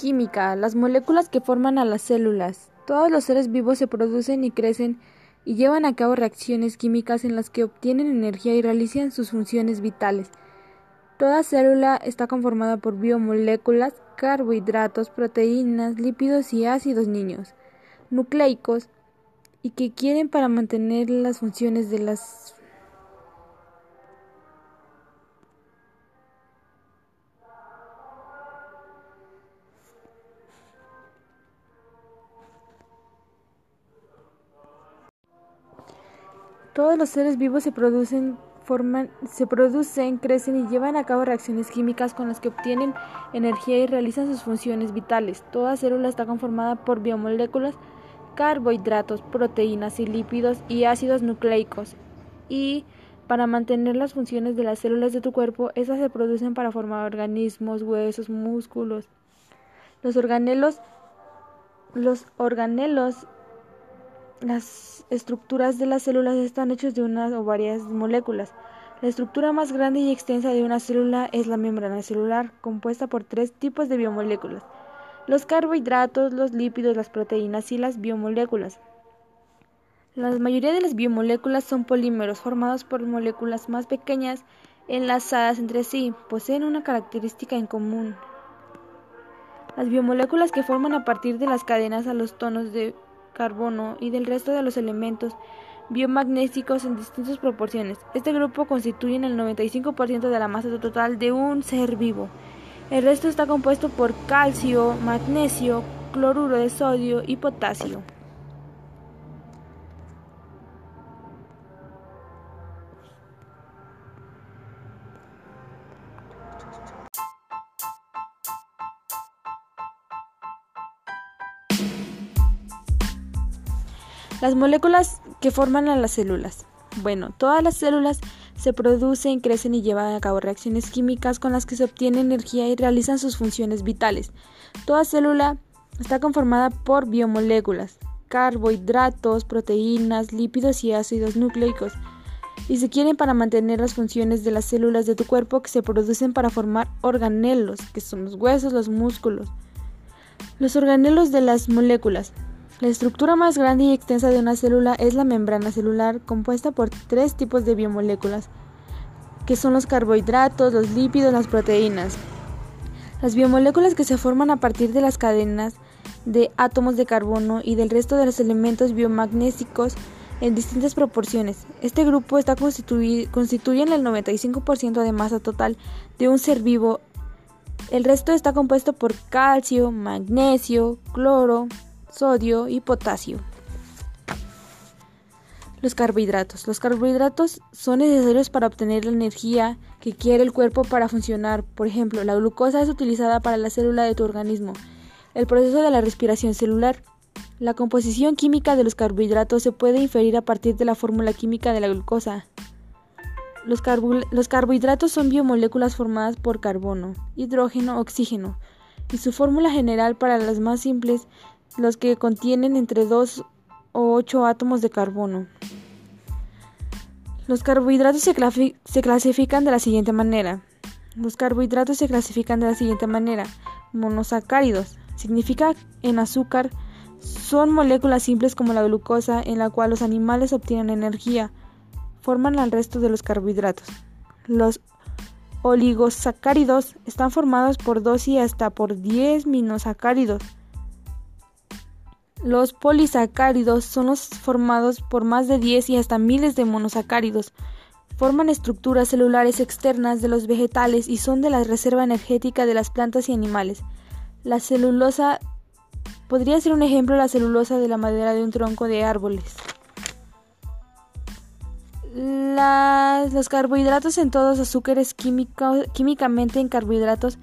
Química. Las moléculas que forman a las células. Todos los seres vivos se producen y crecen y llevan a cabo reacciones químicas en las que obtienen energía y realizan sus funciones vitales. Toda célula está conformada por biomoléculas, carbohidratos, proteínas, lípidos y ácidos niños, nucleicos, y que quieren para mantener las funciones de las Todos los seres vivos se producen, forman, se producen, crecen y llevan a cabo reacciones químicas con las que obtienen energía y realizan sus funciones vitales. Toda célula está conformada por biomoléculas, carbohidratos, proteínas y lípidos y ácidos nucleicos. Y para mantener las funciones de las células de tu cuerpo, esas se producen para formar organismos, huesos, músculos. Los organelos los organelos las estructuras de las células están hechas de unas o varias moléculas. La estructura más grande y extensa de una célula es la membrana celular, compuesta por tres tipos de biomoléculas: los carbohidratos, los lípidos, las proteínas y las biomoléculas. La mayoría de las biomoléculas son polímeros formados por moléculas más pequeñas enlazadas entre sí, poseen una característica en común. Las biomoléculas que forman a partir de las cadenas a los tonos de carbono y del resto de los elementos biomagnésicos en distintas proporciones. Este grupo constituye el 95% de la masa total de un ser vivo. El resto está compuesto por calcio, magnesio, cloruro de sodio y potasio. Las moléculas que forman a las células. Bueno, todas las células se producen, crecen y llevan a cabo reacciones químicas con las que se obtiene energía y realizan sus funciones vitales. Toda célula está conformada por biomoléculas, carbohidratos, proteínas, lípidos y ácidos nucleicos y se quieren para mantener las funciones de las células de tu cuerpo que se producen para formar organelos, que son los huesos, los músculos. Los organelos de las moléculas la estructura más grande y extensa de una célula es la membrana celular, compuesta por tres tipos de biomoléculas, que son los carbohidratos, los lípidos, las proteínas. Las biomoléculas que se forman a partir de las cadenas de átomos de carbono y del resto de los elementos biomagnésicos en distintas proporciones. Este grupo está constituye el 95% de masa total de un ser vivo. El resto está compuesto por calcio, magnesio, cloro, sodio y potasio. Los carbohidratos. Los carbohidratos son necesarios para obtener la energía que quiere el cuerpo para funcionar. Por ejemplo, la glucosa es utilizada para la célula de tu organismo. El proceso de la respiración celular. La composición química de los carbohidratos se puede inferir a partir de la fórmula química de la glucosa. Los, los carbohidratos son biomoléculas formadas por carbono, hidrógeno, oxígeno, y su fórmula general para las más simples los que contienen entre 2 o 8 átomos de carbono. Los carbohidratos se, clasifican de la siguiente manera. Los carbohidratos se clasifican de la siguiente manera. Monosacáridos. Significa en azúcar. Son moléculas simples como la glucosa en la cual los animales obtienen energía. Forman al resto de los carbohidratos. Los oligosacáridos están formados por 2 y hasta por 10 minosacáridos los polisacáridos son los formados por más de 10 y hasta miles de monosacáridos. Forman estructuras celulares externas de los vegetales y son de la reserva energética de las plantas y animales. La celulosa podría ser un ejemplo la celulosa de la madera de un tronco de árboles. los carbohidratos en todos azúcares químicamente en carbohidratos.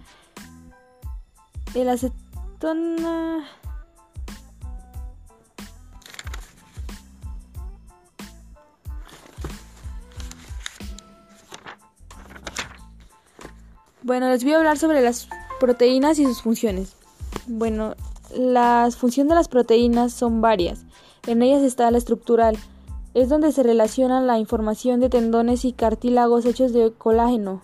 El acetona Bueno, les voy a hablar sobre las proteínas y sus funciones. Bueno, las funciones de las proteínas son varias. En ellas está la estructural, es donde se relaciona la información de tendones y cartílagos hechos de colágeno.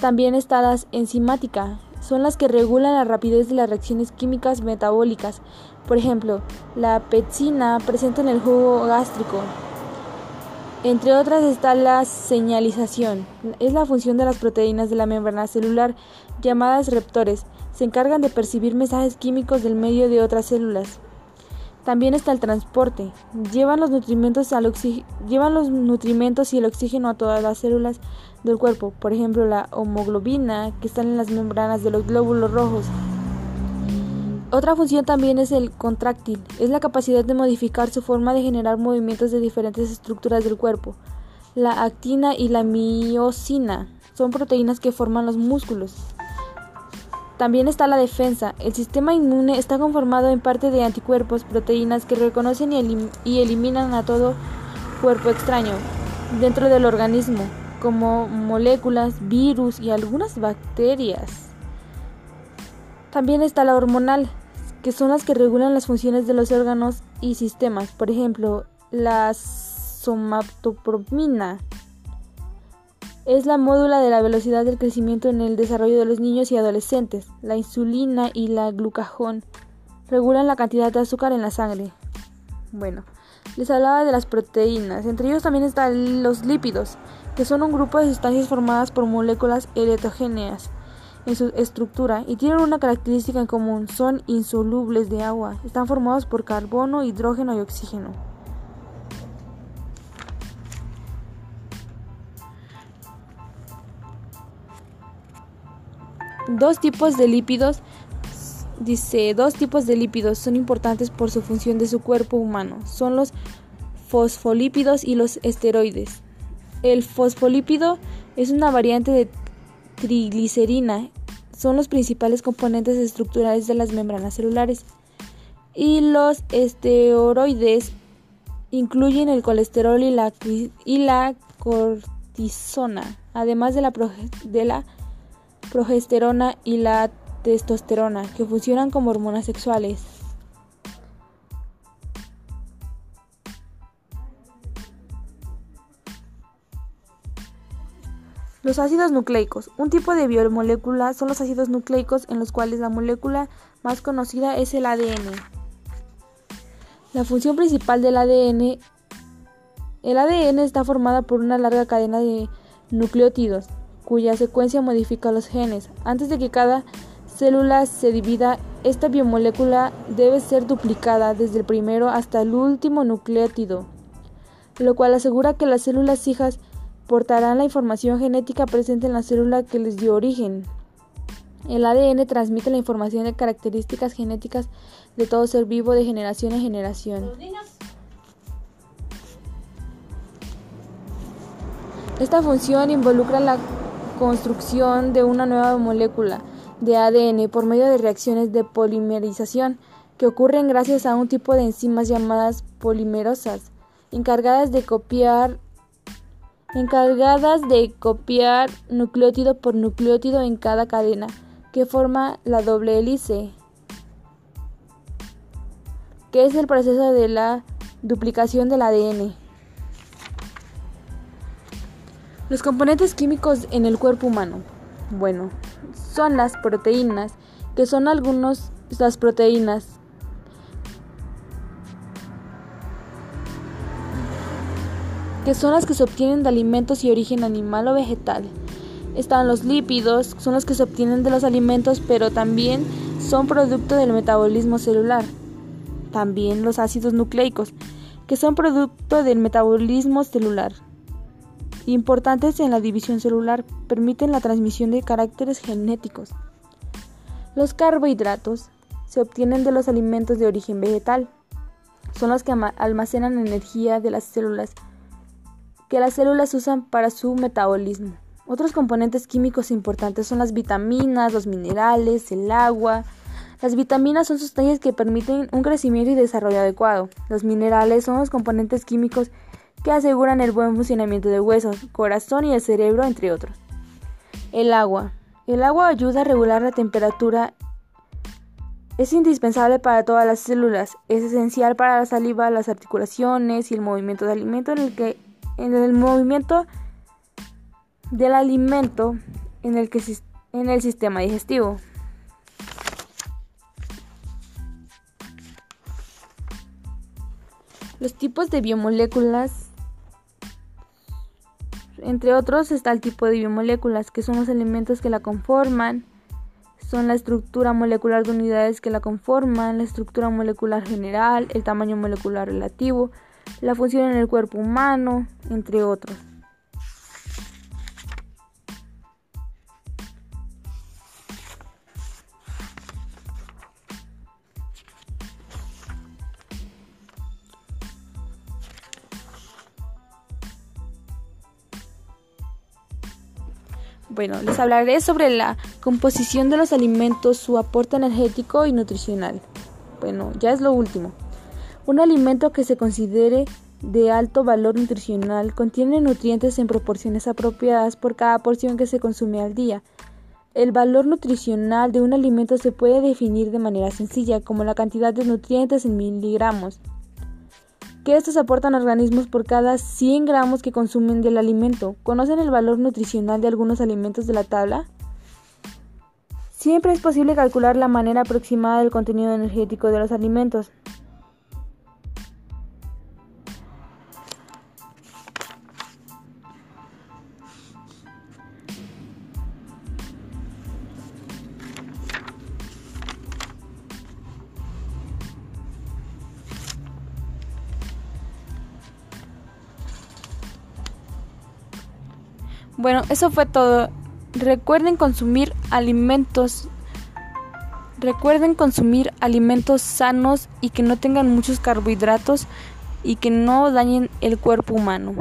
También está la enzimática, son las que regulan la rapidez de las reacciones químicas metabólicas. Por ejemplo, la pepsina presente en el jugo gástrico. Entre otras está la señalización. Es la función de las proteínas de la membrana celular llamadas receptores. Se encargan de percibir mensajes químicos del medio de otras células. También está el transporte. Llevan los nutrimentos y el oxígeno a todas las células del cuerpo, por ejemplo la homoglobina que están en las membranas de los glóbulos rojos. Otra función también es el contráctil, es la capacidad de modificar su forma de generar movimientos de diferentes estructuras del cuerpo. La actina y la miocina son proteínas que forman los músculos. También está la defensa. El sistema inmune está conformado en parte de anticuerpos, proteínas que reconocen y, eliminan a todo cuerpo extraño dentro del organismo, como moléculas, virus y algunas bacterias. También está la hormonal, que son las que regulan las funciones de los órganos y sistemas, por ejemplo, la somatopromina es la módula de la velocidad del crecimiento en el desarrollo de los niños y adolescentes. La insulina y la glucagón regulan la cantidad de azúcar en la sangre. Bueno, les hablaba de las proteínas. Entre ellos también están los lípidos, que son un grupo de sustancias formadas por moléculas heterogéneas en su estructura y tienen una característica en común, son insolubles de agua, están formados por carbono, hidrógeno y oxígeno. Dos tipos de lípidos dice, dos tipos de lípidos son importantes por su función de su cuerpo humano. Son los fosfolípidos y los esteroides. El fosfolípido es una variante de triglicerina. Son los principales componentes estructurales de las membranas celulares. Y los esteroides incluyen el colesterol y la, y la cortisona, además de la, de la progesterona y la testosterona, que funcionan como hormonas sexuales. Los ácidos nucleicos. Un tipo de biomolécula son los ácidos nucleicos en los cuales la molécula más conocida es el ADN. La función principal del ADN el ADN está formada por una larga cadena de nucleótidos cuya secuencia modifica los genes. Antes de que cada célula se divida, esta biomolécula debe ser duplicada desde el primero hasta el último nucleótido, lo cual asegura que las células hijas portarán la información genética presente en la célula que les dio origen. El ADN transmite la información de características genéticas de todo ser vivo de generación en generación. Esta función involucra la construcción de una nueva molécula de ADN por medio de reacciones de polimerización que ocurren gracias a un tipo de enzimas llamadas polimerosas, encargadas de copiar encargadas de copiar nucleótido por nucleótido en cada cadena que forma la doble hélice, que es el proceso de la duplicación del ADN. Los componentes químicos en el cuerpo humano. Bueno, son las proteínas, que son algunas las proteínas que son las que se obtienen de alimentos y origen animal o vegetal. Están los lípidos, son los que se obtienen de los alimentos, pero también son producto del metabolismo celular. También los ácidos nucleicos, que son producto del metabolismo celular importantes en la división celular, permiten la transmisión de caracteres genéticos. Los carbohidratos se obtienen de los alimentos de origen vegetal. Son los que almacenan energía de las células que las células usan para su metabolismo. Otros componentes químicos importantes son las vitaminas, los minerales, el agua. Las vitaminas son sustancias que permiten un crecimiento y desarrollo adecuado. Los minerales son los componentes químicos que aseguran el buen funcionamiento de huesos, corazón y el cerebro, entre otros. El agua. El agua ayuda a regular la temperatura. Es indispensable para todas las células. Es esencial para la saliva, las articulaciones y el movimiento de alimento en el que en el movimiento del alimento en el, que, en el sistema digestivo. Los tipos de biomoléculas, entre otros está el tipo de biomoléculas, que son los elementos que la conforman, son la estructura molecular de unidades que la conforman, la estructura molecular general, el tamaño molecular relativo, la función en el cuerpo humano, entre otros. Bueno, les hablaré sobre la composición de los alimentos, su aporte energético y nutricional. Bueno, ya es lo último. Un alimento que se considere de alto valor nutricional contiene nutrientes en proporciones apropiadas por cada porción que se consume al día. El valor nutricional de un alimento se puede definir de manera sencilla como la cantidad de nutrientes en miligramos que estos aportan organismos por cada 100 gramos que consumen del alimento. ¿Conocen el valor nutricional de algunos alimentos de la tabla? Siempre es posible calcular la manera aproximada del contenido energético de los alimentos. Bueno, eso fue todo. Recuerden consumir alimentos. Recuerden consumir alimentos sanos y que no tengan muchos carbohidratos y que no dañen el cuerpo humano.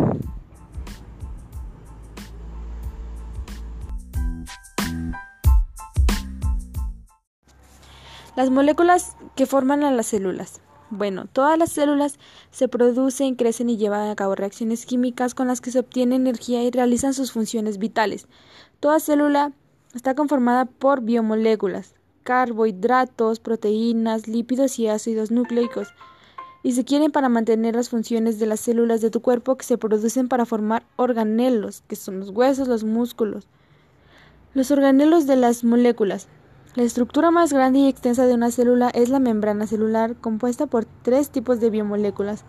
Las moléculas que forman a las células. Bueno, todas las células se producen, crecen y llevan a cabo reacciones químicas con las que se obtiene energía y realizan sus funciones vitales. Toda célula está conformada por biomoléculas, carbohidratos, proteínas, lípidos y ácidos nucleicos, y se quieren para mantener las funciones de las células de tu cuerpo que se producen para formar organelos, que son los huesos, los músculos. Los organelos de las moléculas la estructura más grande y extensa de una célula es la membrana celular, compuesta por tres tipos de biomoléculas,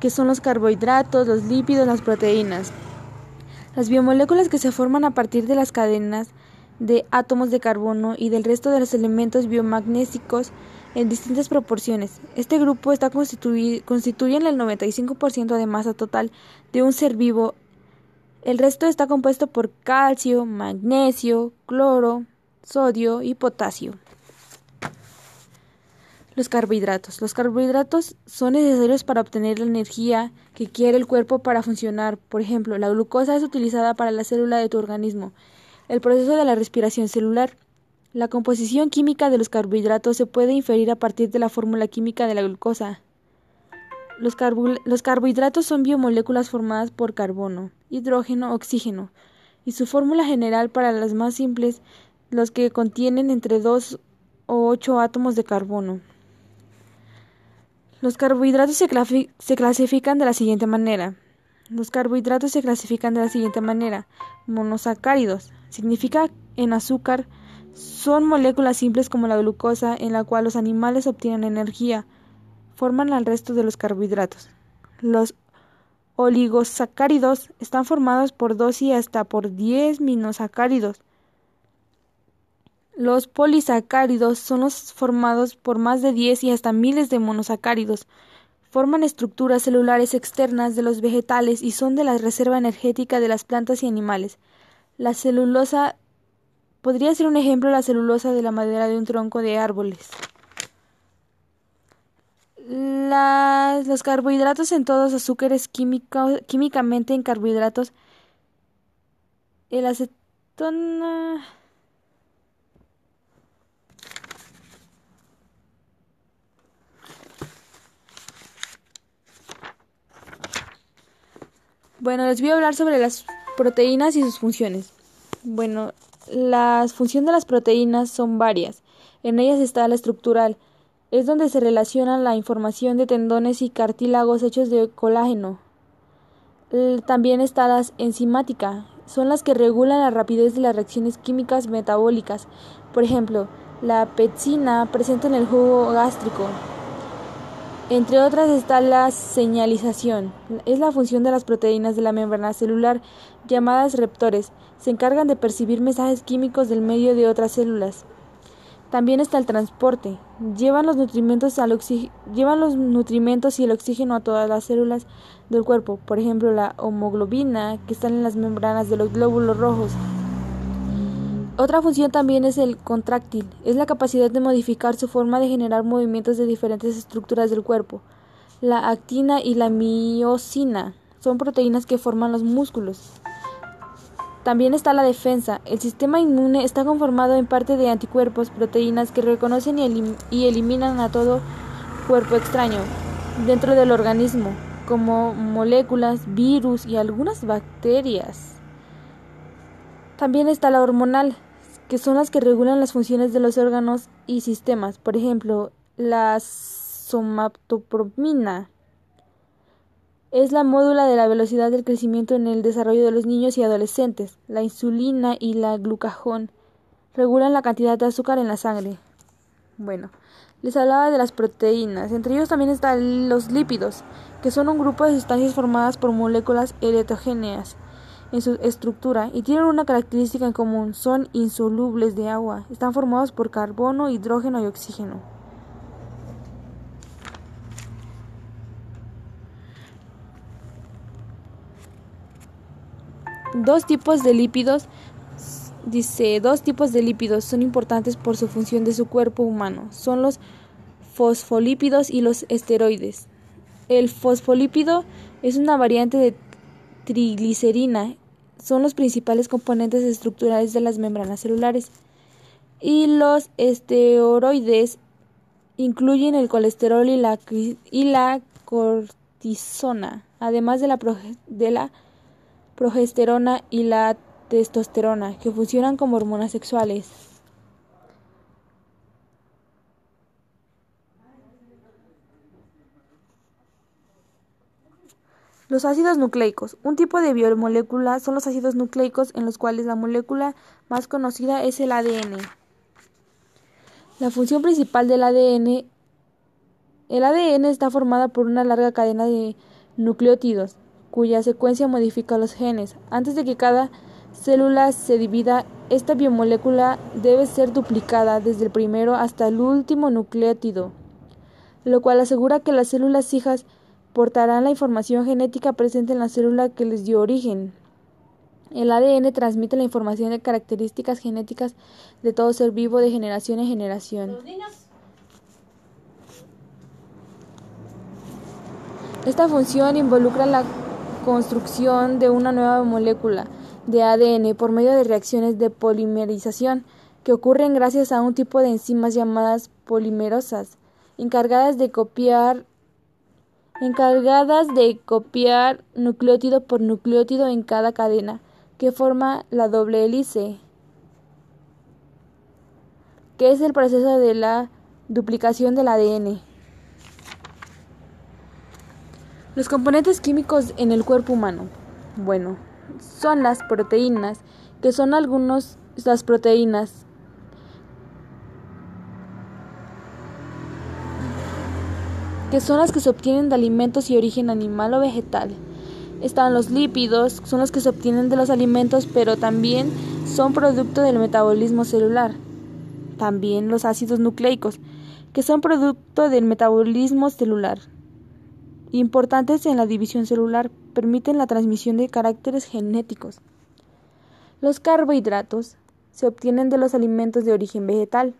que son los carbohidratos, los lípidos, las proteínas. Las biomoléculas que se forman a partir de las cadenas de átomos de carbono y del resto de los elementos biomagnésicos en distintas proporciones. Este grupo está constituye en el 95% de masa total de un ser vivo. El resto está compuesto por calcio, magnesio, cloro, sodio y potasio. Los carbohidratos. Los carbohidratos son necesarios para obtener la energía que quiere el cuerpo para funcionar. Por ejemplo, la glucosa es utilizada para la célula de tu organismo. El proceso de la respiración celular. La composición química de los carbohidratos se puede inferir a partir de la fórmula química de la glucosa. Los, los carbohidratos son biomoléculas formadas por carbono, hidrógeno, oxígeno, y su fórmula general para las más simples los que contienen entre 2 o 8 átomos de carbono. Los carbohidratos se, clasifican de la siguiente manera. Los carbohidratos se clasifican de la siguiente manera. Monosacáridos. Significa en azúcar. Son moléculas simples como la glucosa en la cual los animales obtienen energía. Forman al resto de los carbohidratos. Los oligosacáridos están formados por 2 y hasta por 10 minosacáridos. Los polisacáridos son los formados por más de 10 y hasta miles de monosacáridos. Forman estructuras celulares externas de los vegetales y son de la reserva energética de las plantas y animales. La celulosa podría ser un ejemplo la celulosa de la madera de un tronco de árboles. los carbohidratos en todos azúcares químicamente en carbohidratos. El acetona Bueno, les voy a hablar sobre las proteínas y sus funciones. Bueno, las funciones de las proteínas son varias. En ellas está la estructural, es donde se relaciona la información de tendones y cartílagos hechos de colágeno. También está la enzimática, son las que regulan la rapidez de las reacciones químicas metabólicas. Por ejemplo, la pepsina presente en el jugo gástrico. Entre otras está la señalización. Es la función de las proteínas de la membrana celular llamadas receptores. Se encargan de percibir mensajes químicos del medio de otras células. También está el transporte. Llevan los nutrimentos, y el oxígeno a todas las células del cuerpo, por ejemplo la hemoglobina que están en las membranas de los glóbulos rojos. Otra función también es el contráctil, es la capacidad de modificar su forma de generar movimientos de diferentes estructuras del cuerpo. La actina y la miocina son proteínas que forman los músculos. También está la defensa. El sistema inmune está conformado en parte de anticuerpos, proteínas que reconocen y, y eliminan a todo cuerpo extraño dentro del organismo, como moléculas, virus y algunas bacterias. También está la hormonal, que son las que regulan las funciones de los órganos y sistemas, por ejemplo, la somatopromina es la módula de la velocidad del crecimiento en el desarrollo de los niños y adolescentes. La insulina y la glucagón regulan la cantidad de azúcar en la sangre. Bueno, les hablaba de las proteínas. Entre ellos también están los lípidos, que son un grupo de sustancias formadas por moléculas heterogéneas en su estructura y tienen una característica en común, son insolubles de agua, están formados por carbono, hidrógeno y oxígeno. Dos tipos de lípidos dice, dos tipos de lípidos son importantes por su función de su cuerpo humano. Son los fosfolípidos y los esteroides. El fosfolípido es una variante de triglicerina son los principales componentes estructurales de las membranas celulares. Y los esteroides incluyen el colesterol y la, y la cortisona, además de la, de la progesterona y la testosterona, que funcionan como hormonas sexuales. Los ácidos nucleicos. Un tipo de biomolécula son los ácidos nucleicos en los cuales la molécula más conocida es el ADN. La función principal del ADN el ADN está formada por una larga cadena de nucleótidos, cuya secuencia modifica los genes. Antes de que cada célula se divida, esta biomolécula debe ser duplicada desde el primero hasta el último nucleótido, lo cual asegura que las células hijas portarán la información genética presente en la célula que les dio origen. El ADN transmite la información de características genéticas de todo ser vivo de generación en generación. Esta función involucra la construcción de una nueva molécula de ADN por medio de reacciones de polimerización que ocurren gracias a un tipo de enzimas llamadas polimerosas, encargadas de copiar encargadas de copiar nucleótido por nucleótido en cada cadena, que forma la doble hélice, que es el proceso de la duplicación del ADN. Los componentes químicos en el cuerpo humano. Bueno, son las proteínas, que son algunas las proteínas que son las que se obtienen de alimentos y origen animal o vegetal. Están los lípidos, son los que se obtienen de los alimentos, pero también son producto del metabolismo celular. También los ácidos nucleicos, que son producto del metabolismo celular. Importantes en la división celular, permiten la transmisión de caracteres genéticos. Los carbohidratos se obtienen de los alimentos de origen vegetal.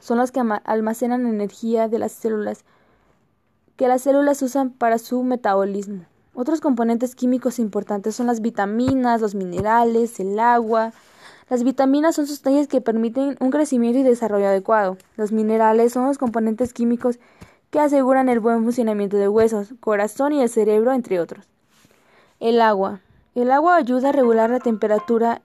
Son los que almacenan energía de las células que las células usan para su metabolismo. Otros componentes químicos importantes son las vitaminas, los minerales, el agua. Las vitaminas son sustancias que permiten un crecimiento y desarrollo adecuado. Los minerales son los componentes químicos que aseguran el buen funcionamiento de huesos, corazón y el cerebro, entre otros. El agua. El agua ayuda a regular la temperatura.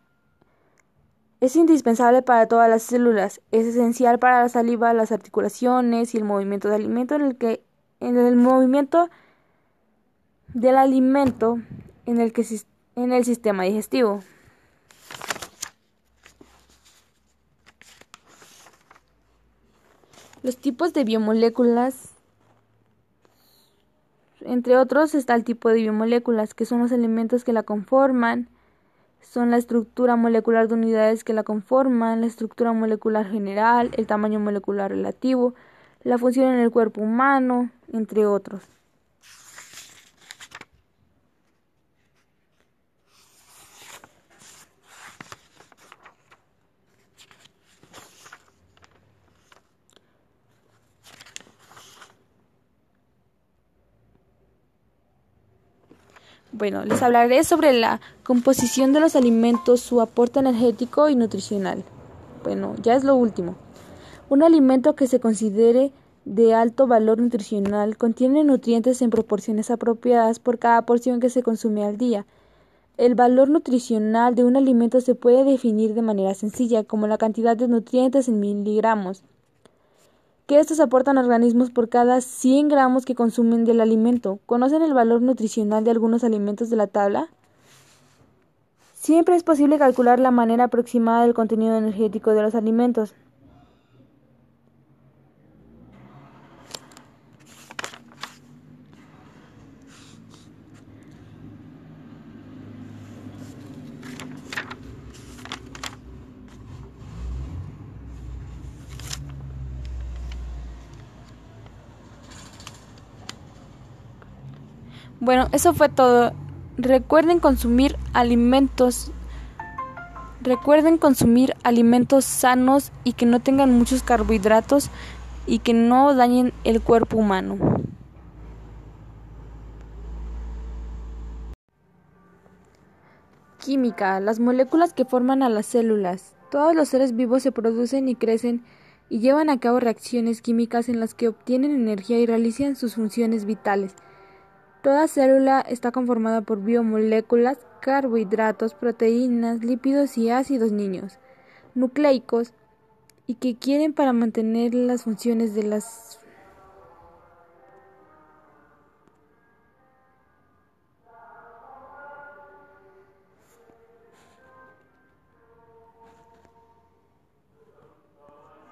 Es indispensable para todas las células. Es esencial para la saliva, las articulaciones y el movimiento de alimento en el que en el movimiento del alimento en el, que, en el sistema digestivo. Los tipos de biomoléculas Entre otros está el tipo de biomoléculas, que son los elementos que la conforman, son la estructura molecular de unidades que la conforman, la estructura molecular general, el tamaño molecular relativo, la función en el cuerpo humano, entre otros. Bueno, les hablaré sobre la composición de los alimentos, su aporte energético y nutricional. Bueno, ya es lo último. Un alimento que se considere de alto valor nutricional contiene nutrientes en proporciones apropiadas por cada porción que se consume al día. El valor nutricional de un alimento se puede definir de manera sencilla como la cantidad de nutrientes en miligramos que estos aportan organismos por cada 100 gramos que consumen del alimento. ¿Conocen el valor nutricional de algunos alimentos de la tabla? Siempre es posible calcular la manera aproximada del contenido energético de los alimentos. Bueno, eso fue todo. Recuerden consumir alimentos. Recuerden consumir alimentos sanos y que no tengan muchos carbohidratos y que no dañen el cuerpo humano. Química. Las moléculas que forman a las células. Todos los seres vivos se producen y crecen y llevan a cabo reacciones químicas en las que obtienen energía y realizan sus funciones vitales. Toda célula está conformada por biomoléculas, carbohidratos, proteínas, lípidos y ácidos niños, nucleicos, y que quieren para mantener las funciones de las